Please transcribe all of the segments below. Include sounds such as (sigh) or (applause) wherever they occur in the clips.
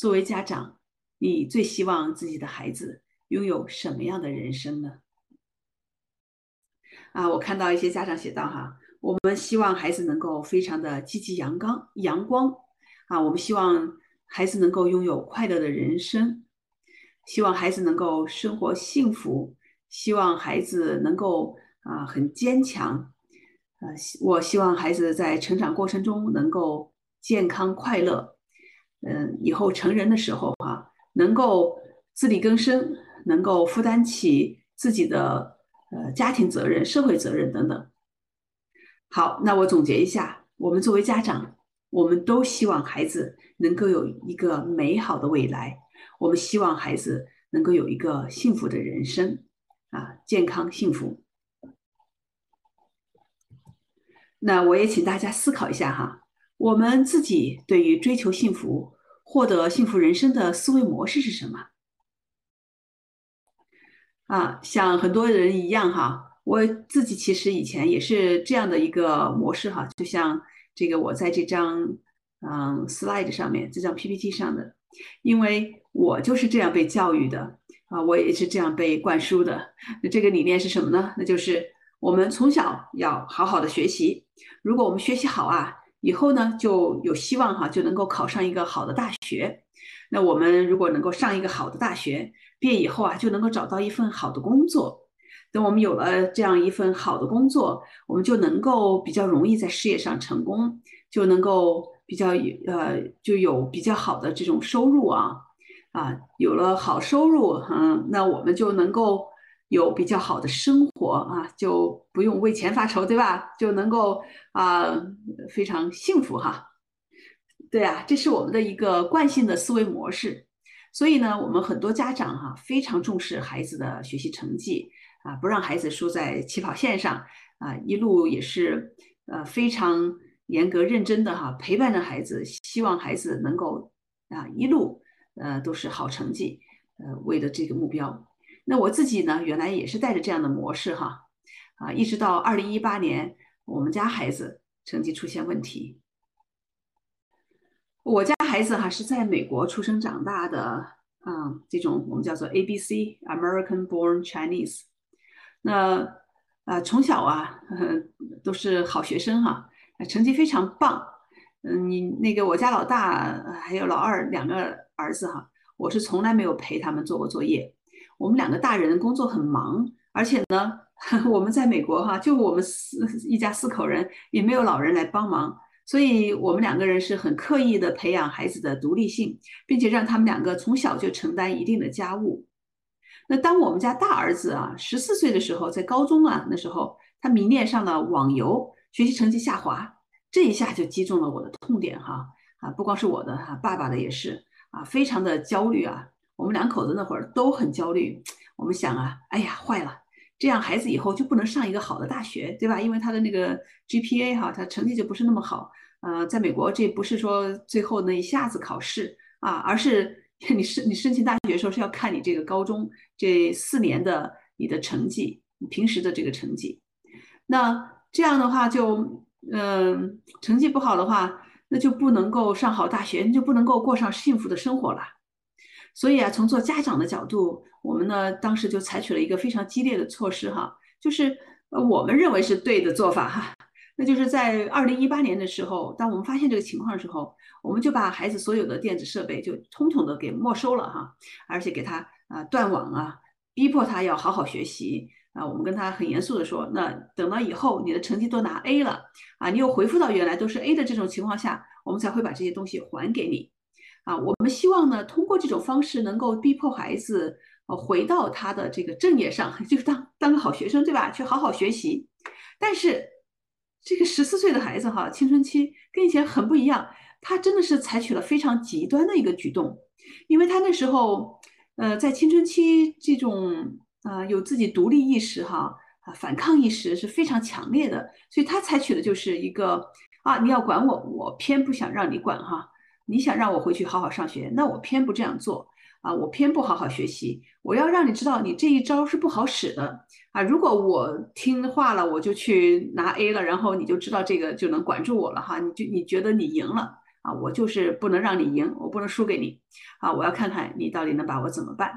作为家长，你最希望自己的孩子拥有什么样的人生呢？啊，我看到一些家长写道哈，我们希望孩子能够非常的积极阳刚、阳光啊，我们希望孩子能够拥有快乐的人生，希望孩子能够生活幸福，希望孩子能够啊很坚强，呃，我希望孩子在成长过程中能够健康快乐，嗯，以后成人的时候哈，能够自力更生，能够负担起自己的。呃，家庭责任、社会责任等等。好，那我总结一下，我们作为家长，我们都希望孩子能够有一个美好的未来，我们希望孩子能够有一个幸福的人生，啊，健康幸福。那我也请大家思考一下哈，我们自己对于追求幸福、获得幸福人生的思维模式是什么？啊，像很多人一样哈，我自己其实以前也是这样的一个模式哈，就像这个我在这张嗯 slide 上面这张 PPT 上的，因为我就是这样被教育的啊，我也是这样被灌输的。那这个理念是什么呢？那就是我们从小要好好的学习，如果我们学习好啊，以后呢就有希望哈，就能够考上一个好的大学。那我们如果能够上一个好的大学。毕业以后啊，就能够找到一份好的工作。等我们有了这样一份好的工作，我们就能够比较容易在事业上成功，就能够比较有呃就有比较好的这种收入啊啊，有了好收入，嗯，那我们就能够有比较好的生活啊，就不用为钱发愁，对吧？就能够啊非常幸福哈。对啊，这是我们的一个惯性的思维模式。所以呢，我们很多家长哈非常重视孩子的学习成绩啊，不让孩子输在起跑线上啊，一路也是呃非常严格认真的哈陪伴着孩子，希望孩子能够啊一路呃都是好成绩，呃为了这个目标。那我自己呢，原来也是带着这样的模式哈啊，一直到二零一八年，我们家孩子成绩出现问题。我家孩子哈是在美国出生长大的，嗯，这种我们叫做 A B C American Born Chinese。那啊，从小啊都是好学生哈，成绩非常棒。嗯，你那个我家老大还有老二两个儿子哈，我是从来没有陪他们做过作业。我们两个大人工作很忙，而且呢，(laughs) 我们在美国哈，就我们四一家四口人，也没有老人来帮忙。所以，我们两个人是很刻意的培养孩子的独立性，并且让他们两个从小就承担一定的家务。那当我们家大儿子啊十四岁的时候，在高中啊那时候，他迷恋上了网游，学习成绩下滑，这一下就击中了我的痛点哈啊！不光是我的哈，爸爸的也是啊，非常的焦虑啊。我们两口子那会儿都很焦虑，我们想啊，哎呀，坏了。这样孩子以后就不能上一个好的大学，对吧？因为他的那个 GPA 哈，他成绩就不是那么好。呃，在美国这不是说最后那一下子考试啊，而是 (laughs) 你申你申请大学的时候是要看你这个高中这四年的你的成绩，你平时的这个成绩。那这样的话就，嗯，成绩不好的话，那就不能够上好大学，你就不能够过上幸福的生活了。所以啊，从做家长的角度，我们呢当时就采取了一个非常激烈的措施哈，就是呃我们认为是对的做法哈，那就是在二零一八年的时候，当我们发现这个情况的时候，我们就把孩子所有的电子设备就统统的给没收了哈，而且给他啊断网啊，逼迫他要好好学习啊，我们跟他很严肃的说，那等到以后你的成绩都拿 A 了啊，你又恢复到原来都是 A 的这种情况下，我们才会把这些东西还给你。啊，我们希望呢，通过这种方式能够逼迫孩子，呃，回到他的这个正业上，(laughs) 就是当当个好学生，对吧？去好好学习。但是，这个十四岁的孩子哈，青春期跟以前很不一样，他真的是采取了非常极端的一个举动，因为他那时候，呃，在青春期这种啊有自己独立意识哈啊反抗意识是非常强烈的，所以他采取的就是一个啊你要管我，我偏不想让你管哈。你想让我回去好好上学，那我偏不这样做啊！我偏不好好学习。我要让你知道，你这一招是不好使的啊！如果我听话了，我就去拿 A 了，然后你就知道这个就能管住我了哈！你就你觉得你赢了啊，我就是不能让你赢，我不能输给你啊，我要看看你到底能把我怎么办。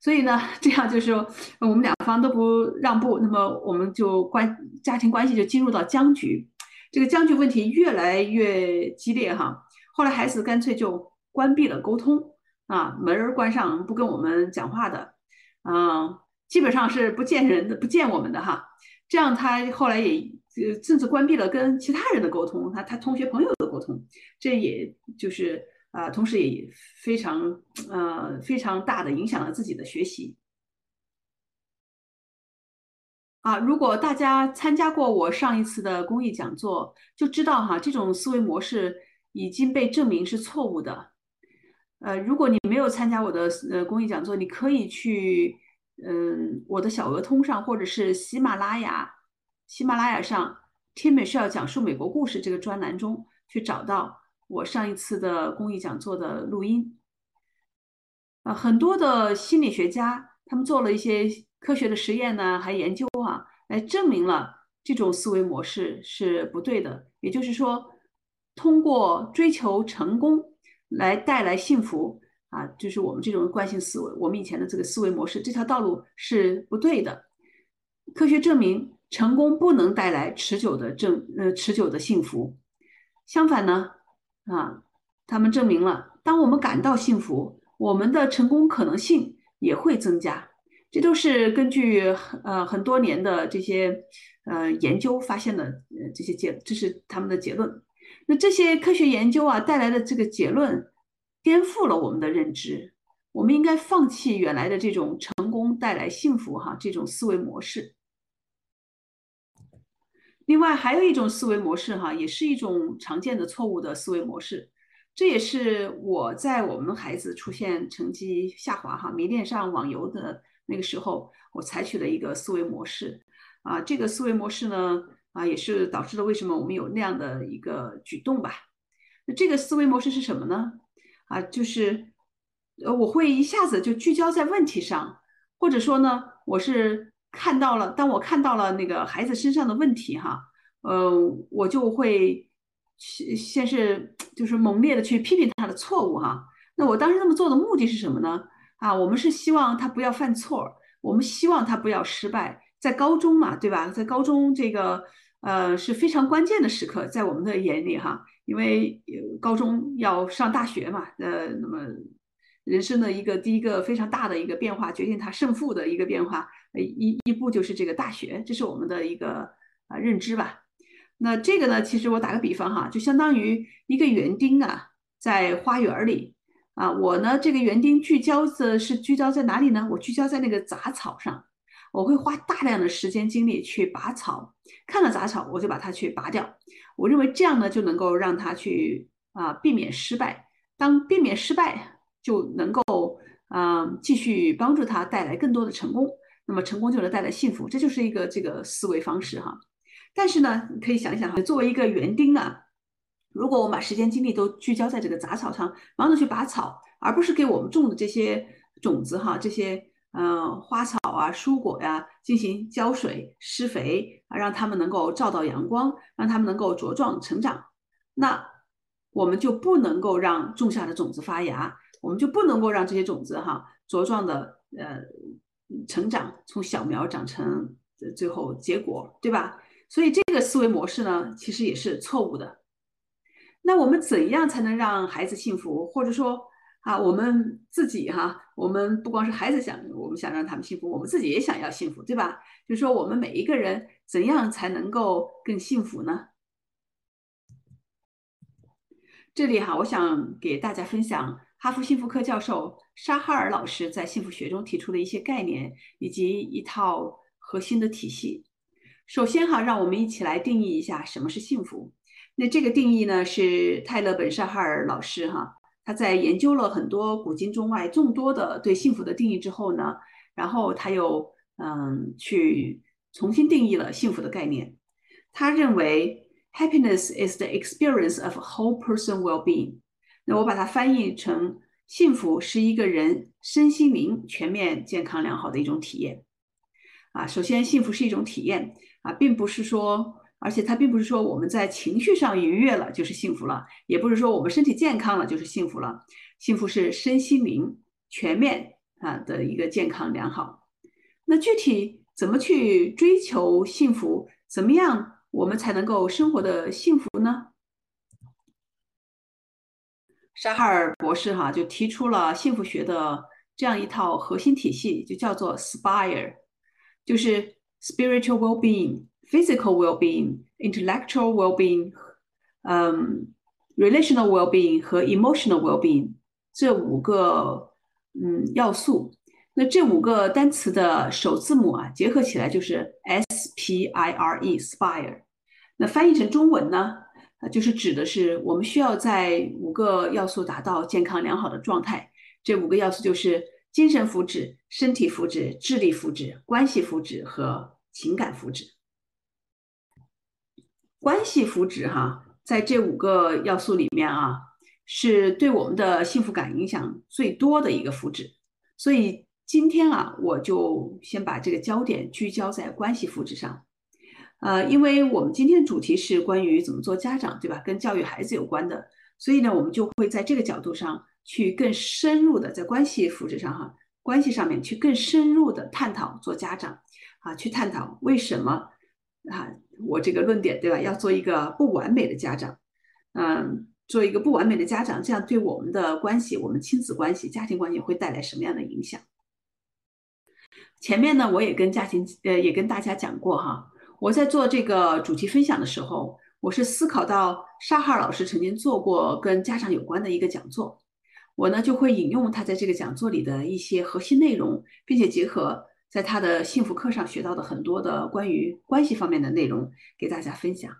所以呢，这样就是说我们两方都不让步，那么我们就关家庭关系就进入到僵局，这个僵局问题越来越激烈哈。后来孩子干脆就关闭了沟通啊，门儿关上不跟我们讲话的，嗯，基本上是不见人的不见我们的哈。这样他后来也呃甚至关闭了跟其他人的沟通，他他同学朋友的沟通，这也就是啊，同时也非常呃非常大的影响了自己的学习。啊，如果大家参加过我上一次的公益讲座，就知道哈，这种思维模式已经被证明是错误的。呃，如果你没有参加我的呃公益讲座，你可以去。嗯，我的小鹅通上，或者是喜马拉雅，喜马拉雅上，Tim Michelle 讲述美国故事这个专栏中去找到我上一次的公益讲座的录音。啊，很多的心理学家他们做了一些科学的实验呢，还研究啊，来证明了这种思维模式是不对的。也就是说，通过追求成功来带来幸福。啊，就是我们这种惯性思维，我们以前的这个思维模式，这条道路是不对的。科学证明，成功不能带来持久的正呃持久的幸福。相反呢，啊，他们证明了，当我们感到幸福，我们的成功可能性也会增加。这都是根据呃很多年的这些呃研究发现的呃这些结，这是他们的结论。那这些科学研究啊带来的这个结论。颠覆了我们的认知，我们应该放弃原来的这种成功带来幸福哈这种思维模式。另外还有一种思维模式哈，也是一种常见的错误的思维模式，这也是我在我们孩子出现成绩下滑哈迷恋上网游的那个时候，我采取的一个思维模式啊。这个思维模式呢啊，也是导致了为什么我们有那样的一个举动吧。那这个思维模式是什么呢？啊，就是，呃，我会一下子就聚焦在问题上，或者说呢，我是看到了，当我看到了那个孩子身上的问题，哈，呃，我就会先先是就是猛烈的去批评他的错误，哈。那我当时那么做的目的是什么呢？啊，我们是希望他不要犯错，我们希望他不要失败。在高中嘛，对吧？在高中这个，呃，是非常关键的时刻，在我们的眼里，哈。因为高中要上大学嘛，呃，那么人生的一个第一个非常大的一个变化，决定他胜负的一个变化，一一步就是这个大学，这是我们的一个啊认知吧。那这个呢，其实我打个比方哈，就相当于一个园丁啊，在花园里啊，我呢这个园丁聚焦的是聚焦在哪里呢？我聚焦在那个杂草上。我会花大量的时间精力去拔草，看到杂草我就把它去拔掉。我认为这样呢就能够让他去啊避免失败。当避免失败，就能够啊继续帮助他带来更多的成功。那么成功就能带来幸福，这就是一个这个思维方式哈。但是呢，可以想一想哈，作为一个园丁啊，如果我们把时间精力都聚焦在这个杂草上，忙着去拔草，而不是给我们种的这些种子哈这些。嗯，花草啊、蔬果呀，进行浇水、施肥啊，让它们能够照到阳光，让它们能够茁壮成长。那我们就不能够让种下的种子发芽，我们就不能够让这些种子哈茁壮的呃成长，从小苗长成最后结果，对吧？所以这个思维模式呢，其实也是错误的。那我们怎样才能让孩子幸福，或者说？啊，我们自己哈，我们不光是孩子想，我们想让他们幸福，我们自己也想要幸福，对吧？就是说，我们每一个人怎样才能够更幸福呢？这里哈，我想给大家分享哈佛幸福课教授沙哈尔老师在幸福学中提出的一些概念以及一套核心的体系。首先哈，让我们一起来定义一下什么是幸福。那这个定义呢，是泰勒本沙哈尔老师哈。他在研究了很多古今中外众多的对幸福的定义之后呢，然后他又嗯去重新定义了幸福的概念。他认为 happiness is the experience of whole person well-being。那我把它翻译成幸福是一个人身心灵全面健康良好的一种体验。啊，首先幸福是一种体验啊，并不是说而且它并不是说我们在情绪上愉悦了就是幸福了，也不是说我们身体健康了就是幸福了。幸福是身心灵全面啊的一个健康良好。那具体怎么去追求幸福？怎么样我们才能够生活的幸福呢？沙哈尔博士哈就提出了幸福学的这样一套核心体系，就叫做 SPIRE，就是 spiritual well-being、physical well-being、intellectual well-being、嗯 relational well-being 和 emotional well-being 这五个嗯要素。那这五个单词的首字母啊结合起来就是 SPIRE，SPIRE。那翻译成中文呢？啊，就是指的是我们需要在五个要素达到健康良好的状态。这五个要素就是精神福祉、身体福祉、智力福祉、关系福祉和情感福祉。 关系福祉哈，在这五个要素里面啊，是对我们的幸福感影响最多的一个福祉。所以今天啊，我就先把这个焦点聚焦在关系福祉上。呃，因为我们今天主题是关于怎么做家长，对吧？跟教育孩子有关的，所以呢，我们就会在这个角度上去更深入的在关系福祉上哈，关系上面去更深入的探讨做家长啊，去探讨为什么啊，我这个论点对吧？要做一个不完美的家长，嗯，做一个不完美的家长，这样对我们的关系，我们亲子关系、家庭关系会带来什么样的影响？前面呢，我也跟家庭呃，也跟大家讲过哈。我在做这个主题分享的时候，我是思考到沙哈老师曾经做过跟家长有关的一个讲座，我呢就会引用他在这个讲座里的一些核心内容，并且结合在他的幸福课上学到的很多的关于关系方面的内容给大家分享。